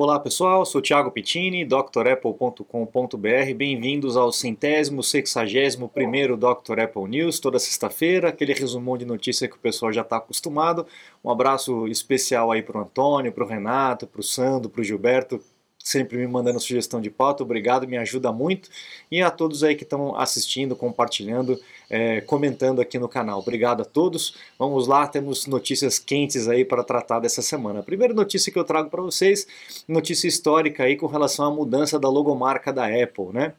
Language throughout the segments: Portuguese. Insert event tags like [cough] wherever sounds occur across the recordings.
Olá pessoal, sou Thiago Pittini, drapple.com.br. Bem-vindos ao centésimo, sexagésimo primeiro Dr. Apple News, toda sexta-feira, aquele resumão de notícia que o pessoal já está acostumado. Um abraço especial aí para o Antônio, para o Renato, para o Sandro, para o Gilberto, sempre me mandando sugestão de pauta, obrigado, me ajuda muito. E a todos aí que estão assistindo, compartilhando, é, comentando aqui no canal. Obrigado a todos. Vamos lá, temos notícias quentes aí para tratar dessa semana. A primeira notícia que eu trago para vocês, notícia histórica aí com relação à mudança da logomarca da Apple, né?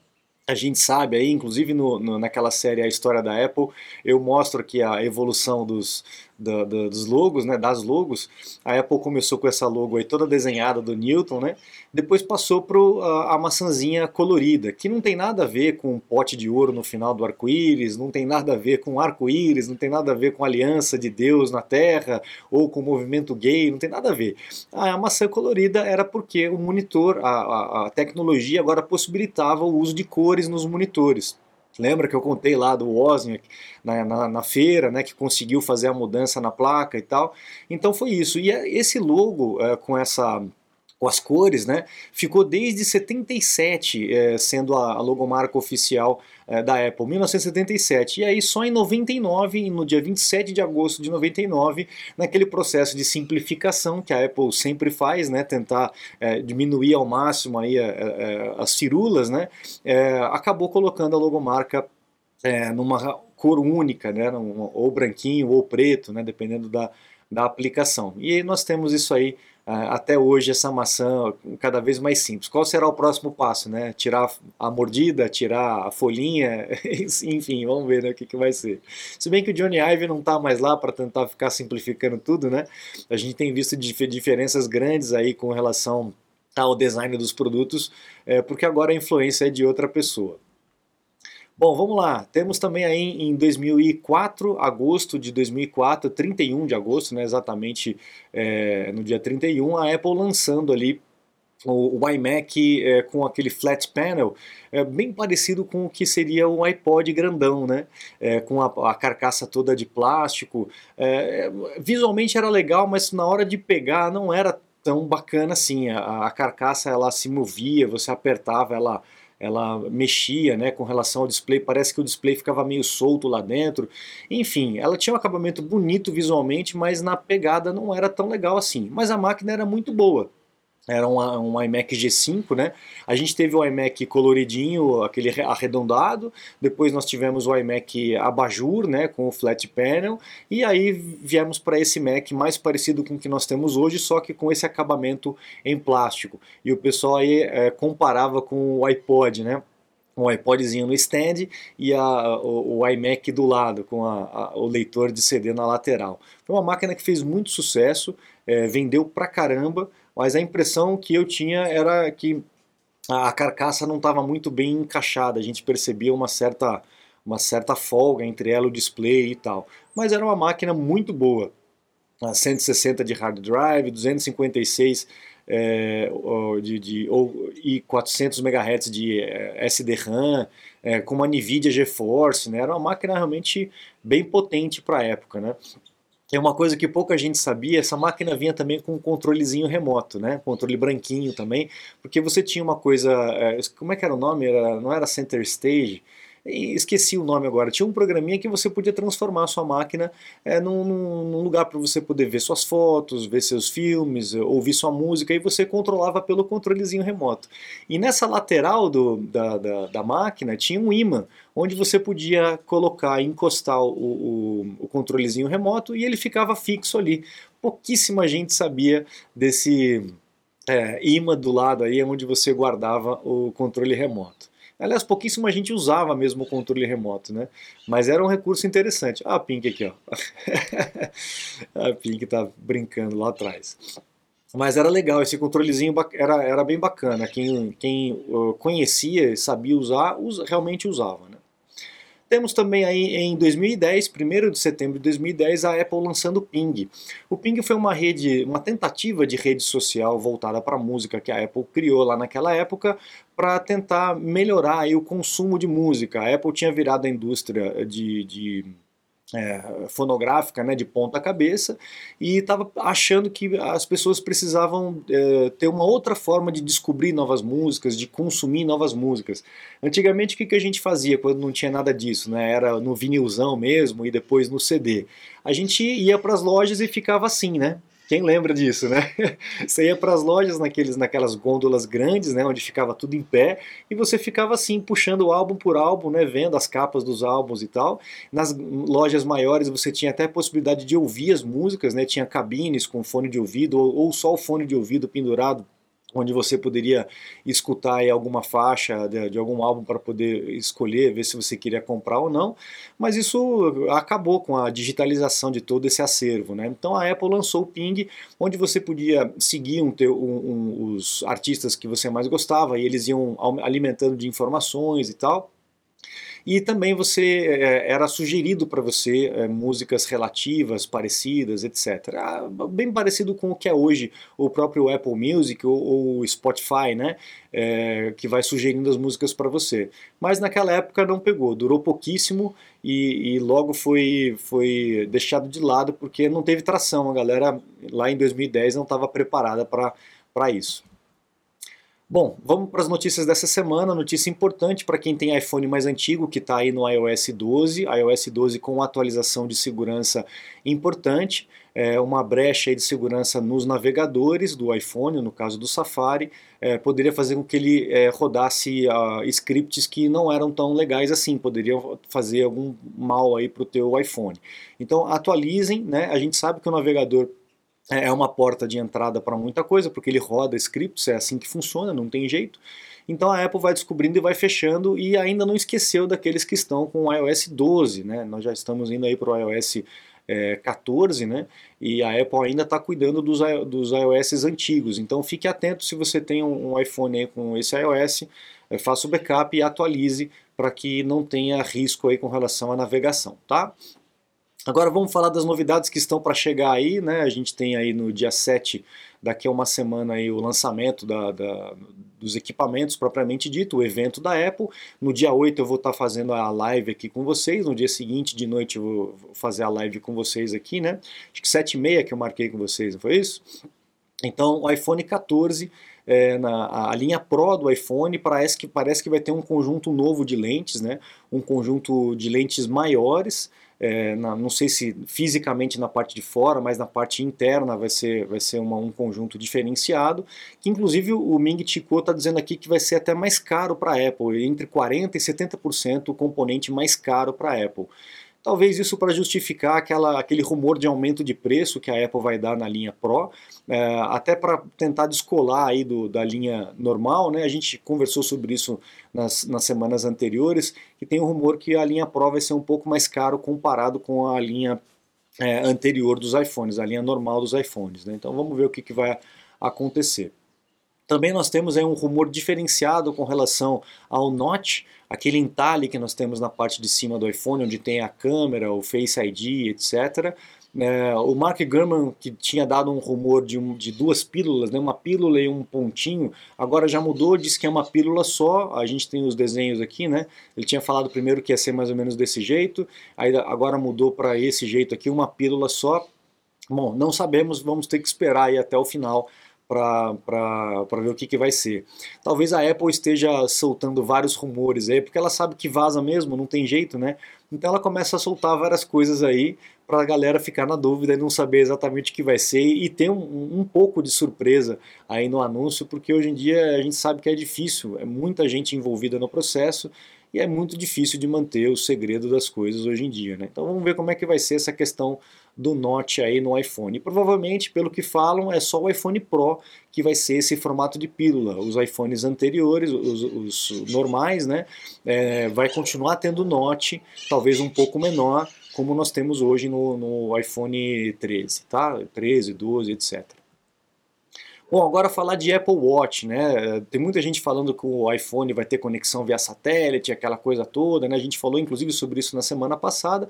a gente sabe aí, inclusive no, no, naquela série A História da Apple, eu mostro que a evolução dos, da, da, dos logos, né, das logos, a Apple começou com essa logo aí toda desenhada do Newton, né, depois passou para a, a maçãzinha colorida, que não tem nada a ver com um pote de ouro no final do arco-íris, não tem nada a ver com arco-íris, não tem nada a ver com aliança de Deus na Terra, ou com o movimento gay, não tem nada a ver. A, a maçã colorida era porque o monitor, a, a, a tecnologia agora possibilitava o uso de cores nos monitores. Lembra que eu contei lá do Wozniak na, na, na, feira, né, que conseguiu fazer a mudança na placa e tal. Então foi isso. E é, esse logo é, com essa com as cores, né, ficou desde 77 é, sendo a, a logomarca oficial é, da Apple, 1977. E aí só em 99, no dia 27 de agosto de 99, naquele processo de simplificação que a Apple sempre faz, né, tentar é, diminuir ao máximo aí as firulas, né, acabou colocando a logomarca numa cor única, né, ou branquinho ou preto, né, dependendo da, da aplicação. E nós temos isso aí até hoje essa maçã cada vez mais simples. Qual será o próximo passo, né? Tirar a mordida, tirar a folhinha, [laughs] enfim, vamos ver né, o que, que vai ser. Se bem que o Johnny Ive não está mais lá para tentar ficar simplificando tudo, né? A gente tem visto diferenças grandes aí com relação ao design dos produtos, é, porque agora a influência é de outra pessoa. Bom, vamos lá. Temos também aí em 2004, agosto de 2004, 31 de agosto, né, exatamente é, no dia 31, a Apple lançando ali o, iMac é, com aquele flat panel, é, bem parecido com o que seria o iPod grandão, né? É, com a, a, carcaça toda de plástico. É, visualmente era legal, mas na hora de pegar não era tão bacana assim. A, a carcaça ela se movia, você apertava, ela ela mexia né, com relação ao display, parece que o display ficava meio solto lá dentro. Enfim, ela tinha um acabamento bonito visualmente, mas na pegada não era tão legal assim. Mas a máquina era muito boa era um, um, iMac G5, né? A gente teve o iMac coloridinho, aquele arredondado, depois nós tivemos o iMac abajur, né, com o flat panel, e aí viemos para esse Mac mais parecido com o que nós temos hoje, só que com esse acabamento em plástico. E o pessoal aí é, comparava com o iPod, né? Um iPodzinho no stand e a, o, o, iMac do lado, com a, a, o leitor de CD na lateral. Foi uma máquina que fez muito sucesso, é, vendeu pra caramba, mas a impressão que eu tinha era que a carcaça não estava muito bem encaixada, a gente percebia uma certa, uma certa folga entre ela e o display e tal. Mas era uma máquina muito boa. 160 de hard drive, 256 é, de, de, ou, e 400 MHz de é, SD-RAM, é, com uma NVIDIA GeForce, né? era uma máquina realmente bem potente para a época. Né? É uma coisa que pouca gente sabia, essa máquina vinha também com um controlezinho remoto, né? Controle branquinho também, porque você tinha uma coisa, é, como é que era o nome? Era, não era Center Stage, esqueci o nome agora, tinha um programinha que você podia transformar a sua máquina é, num, num, lugar para você poder ver suas fotos, ver seus filmes, ouvir sua música, e você controlava pelo controlezinho remoto. E nessa lateral do, da, da, da máquina tinha um imã, onde você podia colocar, encostar o, o, o controlezinho remoto e ele ficava fixo ali. Pouquíssima gente sabia desse é, imã do lado aí, onde você guardava o controle remoto. Aliás, pouquíssima gente usava mesmo o controle remoto, né? Mas era um recurso interessante. Ah, a Pink aqui, ó. a [laughs] Pink tá brincando lá atrás. Mas era legal, esse controlezinho era, era bem bacana. Quem, quem uh, conhecia e sabia usar, usa, realmente usava, né? Temos também aí em 2010, 1 de setembro de 2010, a Apple lançando o Ping. O Ping foi uma rede, uma tentativa de rede social voltada para a música que a Apple criou lá naquela época para tentar melhorar aí o consumo de música. A Apple tinha virado a indústria de, de é, fonográfica né, de ponta cabeça e estava achando que as pessoas precisavam é, ter uma outra forma de descobrir novas músicas, de consumir novas músicas. Antigamente o que, que a gente fazia quando não tinha nada disso? Né? Era no vinilzão mesmo e depois no CD. A gente ia para as lojas e ficava assim, né? Quem lembra disso, né? [laughs] Você ia para as lojas naqueles, naquelas gôndolas grandes, né, onde ficava tudo em pé, e você ficava assim, puxando álbum por álbum, né, vendo as capas dos álbuns e tal. Nas lojas maiores você tinha até a possibilidade de ouvir as músicas, né, tinha cabines com fone de ouvido, ou, ou só o fone de ouvido pendurado onde você poderia escutar alguma faixa de, de algum álbum para poder escolher, ver se você queria comprar ou não, mas isso acabou com a digitalização de todo esse acervo. Né? Então a Apple lançou o Ping, onde você podia seguir um, um, um, os artistas que você mais gostava e eles iam alimentando de informações e tal. E também você é, era sugerido para você é, músicas relativas, parecidas, etc. Ah, bem parecido com o que é hoje o próprio Apple Music ou o Spotify, né? É, que vai sugerindo as músicas para você. Mas naquela época não pegou, durou pouquíssimo e, e, logo foi, foi deixado de lado porque não teve tração. A galera lá em 2010 não estava preparada para isso. Bom, vamos para as notícias dessa semana. Notícia importante para quem tem iPhone mais antigo, que está aí no iOS 12. iOS 12 com atualização de segurança importante. É, uma brecha de segurança nos navegadores do iPhone, no caso do Safari, é, poderia fazer com que ele é, rodasse uh, scripts que não eram tão legais assim, poderiam fazer algum mal aí para o teu iPhone. Então atualizem, né? A gente sabe que o navegador é, é uma porta de entrada para muita coisa, porque ele roda scripts, é assim que funciona, não tem jeito. Então a Apple vai descobrindo e vai fechando e ainda não esqueceu daqueles que estão com o iOS 12, né? Nós já estamos indo aí para o iOS é, 14, né? E a Apple ainda está cuidando dos, dos iOS antigos. Então fique atento se você tem um, um iPhone com esse iOS, é, faça o backup e atualize para que não tenha risco aí com relação à navegação, tá? Agora vamos falar das novidades que estão para chegar aí, né? A gente tem aí no dia 7, daqui a uma semana, aí, o lançamento da, da, dos equipamentos propriamente dito, o evento da Apple. No dia 8 eu vou estar tá fazendo a live aqui com vocês, no dia seguinte de noite eu vou fazer a live com vocês aqui, né? Acho que 7 e meia que eu marquei com vocês, não foi isso? Então, o iPhone 14 é, na, a linha Pro do iPhone parece que, parece que vai ter um conjunto novo de lentes, né? um conjunto de lentes maiores, é, na, não sei se fisicamente na parte de fora, mas na parte interna vai ser, vai ser uma, um conjunto diferenciado, que inclusive o Ming Chico está dizendo aqui que vai ser até mais caro para a Apple, entre 40% e 70% o componente mais caro para a Apple. Talvez isso para justificar aquela, aquele rumor de aumento de preço que a Apple vai dar na linha Pro, é, até para tentar descolar aí do, da linha normal, né? A gente conversou sobre isso nas, nas semanas anteriores, que tem um rumor que a linha Pro vai ser um pouco mais caro comparado com a linha é, anterior dos iPhones, a linha normal dos iPhones. Né? Então vamos ver o que, que vai acontecer. Também nós temos aí um rumor diferenciado com relação ao Notch, aquele entalhe que nós temos na parte de cima do iPhone, onde tem a câmera, o Face ID, etc. É, o Mark Gurman, que tinha dado um rumor de, um, de duas pílulas, né, uma pílula e um pontinho, agora já mudou, diz que é uma pílula só. A gente tem os desenhos aqui, né? Ele tinha falado primeiro que ia ser mais ou menos desse jeito, aí agora mudou para esse jeito aqui, uma pílula só. Bom, não sabemos, vamos ter que esperar aí até o final para ver o que, que vai ser. Talvez a Apple esteja soltando vários rumores aí, porque ela sabe que vaza mesmo, não tem jeito, né? Então ela começa a soltar várias coisas aí para a galera ficar na dúvida e não saber exatamente o que vai ser e ter um, um pouco de surpresa aí no anúncio, porque hoje em dia a gente sabe que é difícil, é muita gente envolvida no processo e é muito difícil de manter o segredo das coisas hoje em dia. Né? Então vamos ver como é que vai ser essa questão do Note aí no iPhone. Provavelmente, pelo que falam, é só o iPhone Pro que vai ser esse formato de pílula. Os iPhones anteriores, os, os normais, né, é, vai continuar tendo Note, talvez um pouco menor, como nós temos hoje no, no iPhone 13, tá? 13, 12, etc. Bom, agora falar de Apple Watch, né? Tem muita gente falando que o iPhone vai ter conexão via satélite, aquela coisa toda, né? A gente falou inclusive sobre isso na semana passada,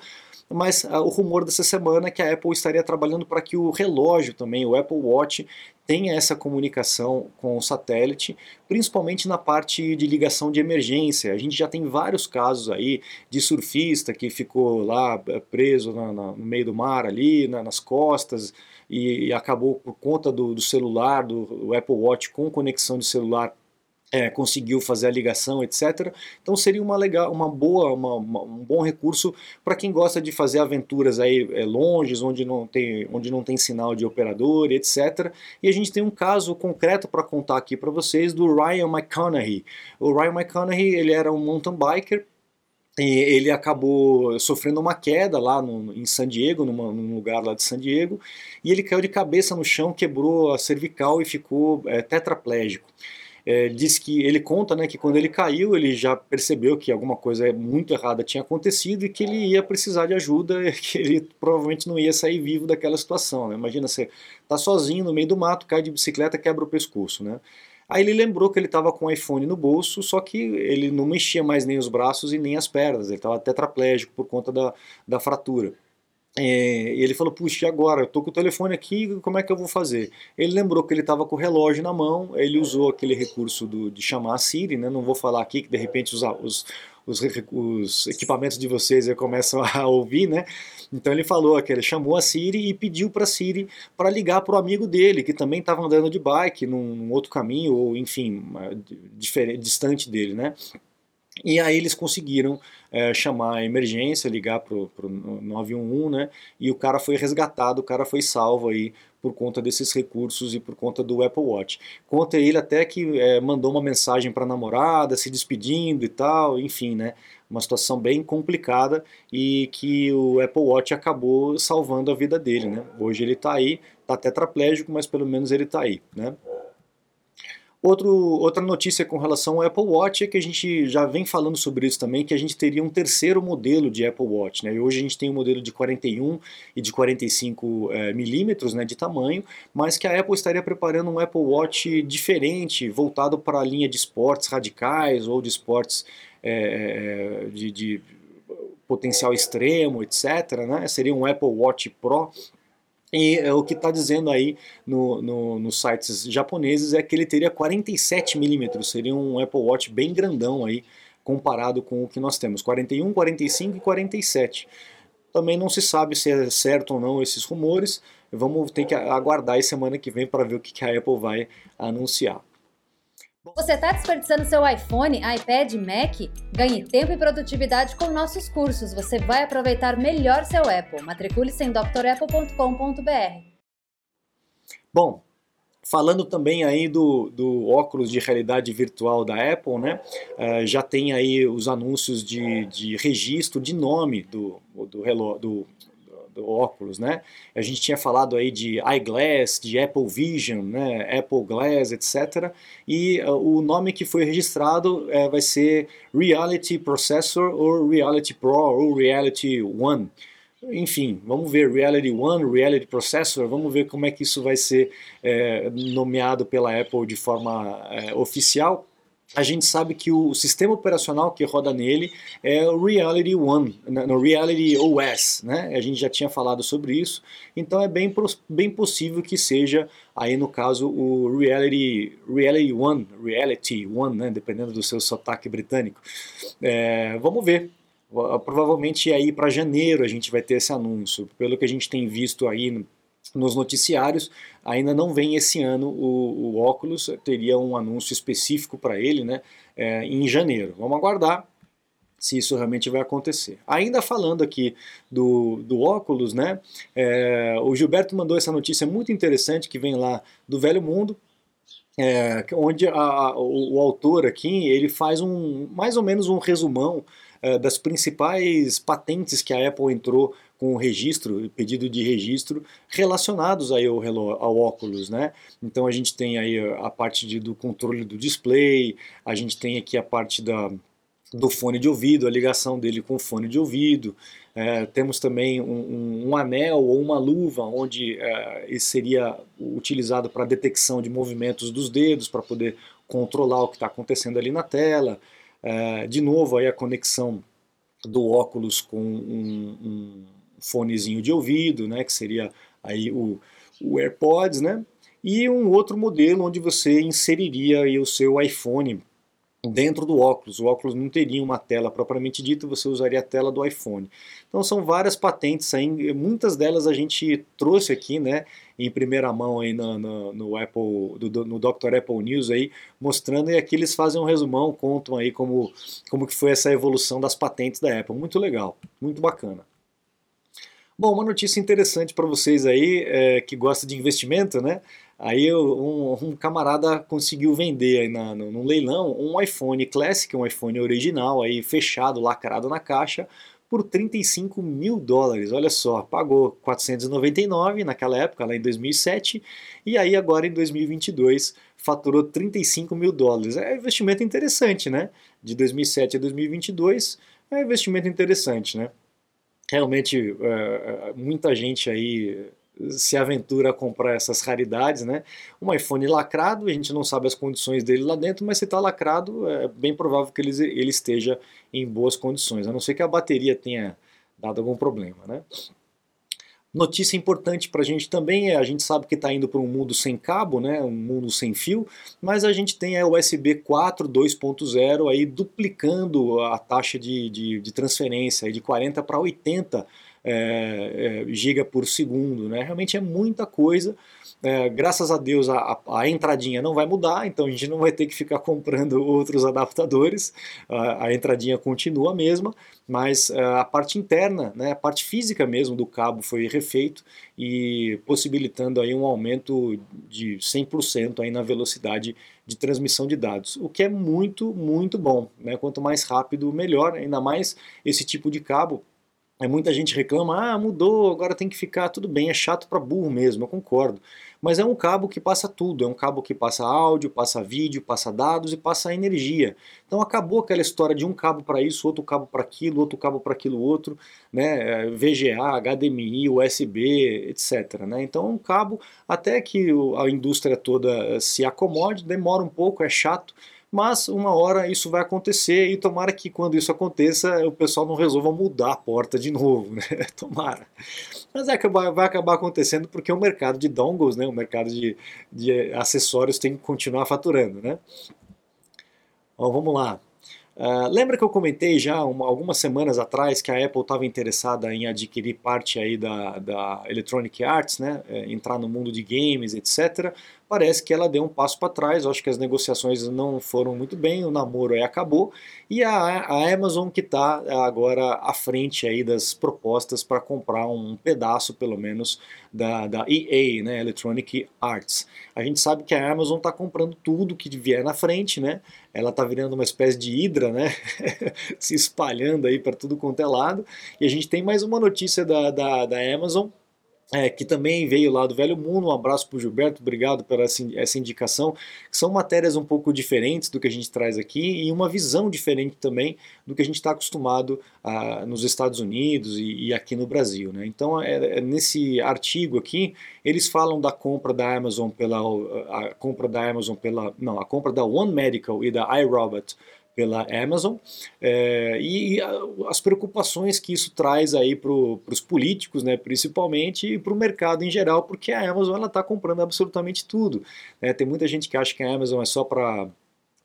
mas uh, o rumor dessa semana é que a Apple estaria trabalhando para que o relógio também, o Apple Watch, tenha essa comunicação com o satélite, principalmente na parte de ligação de emergência. A gente já tem vários casos aí de surfista que ficou lá eh, preso na, na, no meio do mar ali, na, nas costas, e, e, acabou por conta do, do celular, do, do Apple Watch com conexão de celular é, conseguiu fazer a ligação, etc. Então seria uma legal, uma boa, uma, uma, um bom recurso para quem gosta de fazer aventuras aí é, onde não tem, onde não tem sinal de operador, etc. E a gente tem um caso concreto para contar aqui para vocês do Ryan McConaughey. O Ryan McConaughey ele era um mountain biker e ele acabou sofrendo uma queda lá no, em San Diego, numa, num lugar lá de San Diego, e ele caiu de cabeça no chão, quebrou a cervical e ficou é, tetraplégico é, diz que ele conta né, que quando ele caiu ele já percebeu que alguma coisa muito errada tinha acontecido e que ele ia precisar de ajuda, [laughs] que ele provavelmente não ia sair vivo daquela situação. Né? Imagina você tá sozinho no meio do mato, cai de bicicleta, quebra o pescoço, né? Aí ele lembrou que ele estava com o iPhone no bolso, só que ele não mexia mais nem os braços e nem as pernas, ele estava tetraplégico por conta da, da fratura. É, ele falou, puxa, e agora? Eu tô com o telefone aqui, como é que eu vou fazer? Ele lembrou que ele estava com o relógio na mão, ele usou aquele recurso do, de chamar a Siri, né? não vou falar aqui que de repente os, os, os, os equipamentos de vocês começam a ouvir, né? Então ele falou que ele chamou a Siri e pediu para a Siri para ligar para o amigo dele, que também estava andando de bike num, num, outro caminho, ou enfim, diferente, distante dele, né? E aí eles conseguiram é, chamar a emergência, ligar para o 911, né? E o cara foi resgatado, o cara foi salvo aí por conta desses recursos e por conta do Apple Watch. Conta ele até que é, mandou uma mensagem para a namorada, se despedindo e tal, enfim, né? Uma situação bem complicada e que o Apple Watch acabou salvando a vida dele, né? Hoje ele está aí, está tetraplégico, mas pelo menos ele está aí, né? Outro, outra notícia com relação ao Apple Watch é que a gente já vem falando sobre isso também, que a gente teria um terceiro modelo de Apple Watch. Né? E hoje a gente tem um modelo de 41 e de 45 é, milímetros né, de tamanho, mas que a Apple estaria preparando um Apple Watch diferente, voltado para a linha de esportes radicais ou de esportes é, de, de potencial extremo, etc. Né? Seria um Apple Watch Pro e é, o que está dizendo aí no, no, nos sites japoneses é que ele teria 47 milímetros, seria um Apple Watch bem grandão aí, comparado com o que nós temos, 41, 45 e 47. Também não se sabe se é certo ou não esses rumores, vamos ter que aguardar a semana que vem para ver o que a Apple vai anunciar. Você está desperdiçando seu iPhone, iPad, Mac? Ganhe tempo e produtividade com nossos cursos. Você vai aproveitar melhor seu Apple. Matricule-se em drapple.com.br. Bom, falando também aí do, do óculos de realidade virtual da Apple, né? Uh, já tem aí os anúncios de, de registro de nome do, do, do óculos, né? A gente tinha falado aí de iGlass, de Apple Vision, né? Apple Glass, etc. E uh, o nome que foi registrado uh, vai ser Reality Processor ou Reality Pro ou Reality One. Enfim, vamos ver Reality One, Reality Processor, vamos ver como é que isso vai ser é, nomeado pela Apple de forma é, oficial a gente sabe que o sistema operacional que roda nele é o Reality One, né, no Reality OS, né? A gente já tinha falado sobre isso, então é bem, bem possível que seja aí no caso o Reality, Reality One, Reality One, né? Dependendo do seu sotaque britânico. É, vamos ver. Provavelmente aí para janeiro a gente vai ter esse anúncio. Pelo que a gente tem visto aí nos noticiários. Ainda não vem esse ano o, o óculos, teria um anúncio específico para ele né, é, em janeiro. Vamos aguardar se isso realmente vai acontecer. Ainda falando aqui do, do óculos, né, é, o Gilberto mandou essa notícia muito interessante que vem lá do Velho Mundo, é, onde a, o, o, autor aqui ele faz um mais ou menos um resumão é, das principais patentes que a Apple entrou com registro, pedido de registro relacionados aí ao, ao óculos, né? Então a gente tem aí a parte de, do controle do display, a gente tem aqui a parte da, do fone de ouvido, a ligação dele com o fone de ouvido, é, temos também um, um, um, anel ou uma luva onde é, seria utilizado para detecção de movimentos dos dedos, para poder controlar o que está acontecendo ali na tela. É, de novo aí a conexão do óculos com um, um fonezinho de ouvido, né, que seria aí o, o AirPods, né? e um outro modelo onde você inseriria o seu iPhone dentro do óculos. O óculos não teria uma tela propriamente dita, você usaria a tela do iPhone. Então são várias patentes aí, muitas delas a gente trouxe aqui, né, em primeira mão aí no, no, no Apple, do, no Dr. Apple News aí, mostrando e aqui eles fazem um resumão, contam aí como, como que foi essa evolução das patentes da Apple. Muito legal, muito bacana. Bom, uma notícia interessante para vocês aí é, que gosta de investimento, né? Aí um, um, camarada conseguiu vender aí na, no, num leilão um iPhone Classic, um iPhone original, aí fechado, lacrado na caixa, por 35 mil dólares. Olha só, pagou 499 naquela época, lá em 2007, e aí agora em 2022 faturou 35 mil dólares. É um investimento interessante, né? De 2007 a 2022 é um investimento interessante, né? Realmente é, é, muita gente aí se aventura a comprar essas raridades, né? Um iPhone lacrado, a gente não sabe as condições dele lá dentro, mas se está lacrado, é bem provável que ele, ele esteja em boas condições, a não ser que a bateria tenha dado algum problema, né? Notícia importante para a gente também é, a gente sabe que está indo para um mundo sem cabo, né, um mundo sem fio, mas a gente tem a USB 4 2.0 aí duplicando a taxa de, de, de transferência de 40 para 80 é, é, giga por segundo, né? Realmente é muita coisa. É, graças a Deus a, a, entradinha não vai mudar, então a gente não vai ter que ficar comprando [laughs] outros adaptadores, a, a entradinha continua a mesma, mas é, a parte interna, né, a parte física mesmo do cabo foi refeito e possibilitando aí um aumento de 100% aí na velocidade de transmissão de dados, o que é muito, muito bom. Né? Quanto mais rápido, melhor, ainda mais esse tipo de cabo é, muita gente reclama, ah, mudou, agora tem que ficar, tudo bem, é chato para burro mesmo, eu concordo. Mas é um cabo que passa tudo, é um cabo que passa áudio, passa vídeo, passa dados e passa energia. Então acabou aquela história de um cabo para isso, outro cabo para aquilo, outro cabo para aquilo outro, né? É, VGA, HDMI, USB, etc. Né? Então é um cabo, até que a indústria toda se acomode, demora um pouco, é chato, mas uma hora isso vai acontecer e tomara que quando isso aconteça o pessoal não resolva mudar a porta de novo, [laughs] né? tomara. Mas é vai, vai acabar acontecendo porque o mercado de dongles, né, o mercado de, de acessórios tem que continuar faturando, né? Bom, vamos lá. Uh, lembra que eu comentei já uma, algumas semanas atrás que a Apple estava interessada em adquirir parte aí da, da Electronic Arts, né, é, entrar no mundo de games, etc parece que ela deu um passo para trás. acho que as negociações não foram muito bem, o namoro aí acabou. E a, a Amazon que está agora à frente aí das propostas para comprar um pedaço, pelo menos, da, da EA, né, Electronic Arts. A gente sabe que a Amazon está comprando tudo que vier na frente, né? Ela está virando uma espécie de hidra, né? [laughs] Se espalhando aí para tudo quanto é lado. E a gente tem mais uma notícia da, da, da Amazon é, que também veio lá do Velho Mundo. Um abraço para o Gilberto, obrigado pela essa indicação. São matérias um pouco diferentes do que a gente traz aqui e uma visão diferente também do que a gente está acostumado a, nos Estados Unidos e, e, aqui no Brasil. Né? Então, é, é, nesse artigo aqui, eles falam da compra da Amazon pela a compra da Amazon pela não a compra da One Medical e da iRobot pela Amazon é, e as preocupações que isso traz aí para os políticos, né, principalmente, e para o mercado em geral, porque a Amazon ela está comprando absolutamente tudo. Né? Tem muita gente que acha que a Amazon é só para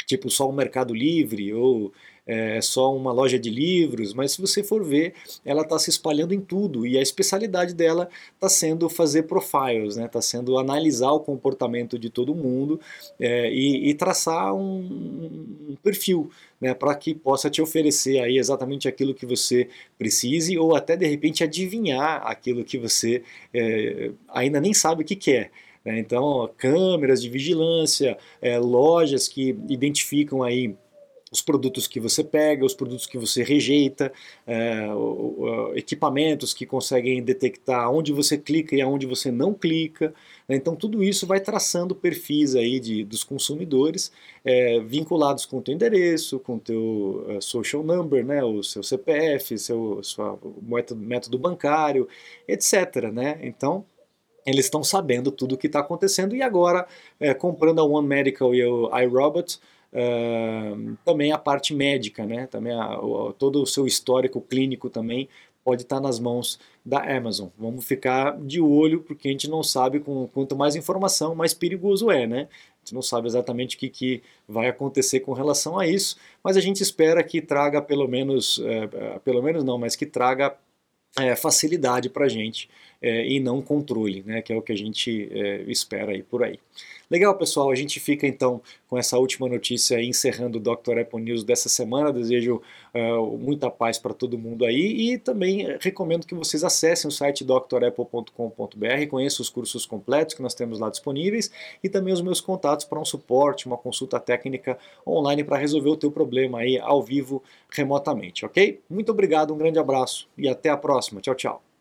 tipo só o Mercado Livre ou é só uma loja de livros, mas se você for ver, ela está se espalhando em tudo e a especialidade dela está sendo fazer profiles, está né? Tá sendo analisar o comportamento de todo mundo é, e, e, traçar um, um perfil né? para que possa te oferecer aí exatamente aquilo que você precise ou até de repente adivinhar aquilo que você é, ainda nem sabe o que quer. Né? Então, câmeras de vigilância, é, lojas que identificam aí os produtos que você pega, os produtos que você rejeita, é, o, o, equipamentos que conseguem detectar onde você clica e aonde você não clica. Né? Então tudo isso vai traçando perfis aí de, dos consumidores é, vinculados com o teu endereço, com o teu uh, social number, né? o seu CPF, seu sua, método, bancário, etc. Né? Então eles estão sabendo tudo o que está acontecendo e agora é, comprando a One Medical e o iRobot Uh, também a parte médica, né? Também a, o, todo o seu histórico clínico também pode estar nas mãos da Amazon. Vamos ficar de olho, porque a gente não sabe, com, quanto mais informação, mais perigoso é, né? A gente não sabe exatamente o que, que vai acontecer com relação a isso, mas a gente espera que traga pelo menos, é, pelo menos não, mas que traga é, facilidade para a gente é, e não controle, né, que é o que a gente é, espera aí por aí. Legal, pessoal, a gente fica então com essa última notícia encerrando o Dr. Apple News dessa semana. Desejo uh, muita paz para todo mundo aí e também recomendo que vocês acessem o site drapple.com.br, conheçam os cursos completos que nós temos lá disponíveis e também os meus contatos para um suporte, uma consulta técnica online para resolver o teu problema aí ao vivo remotamente, ok? Muito obrigado, um grande abraço e até a próxima. Tchau, tchau.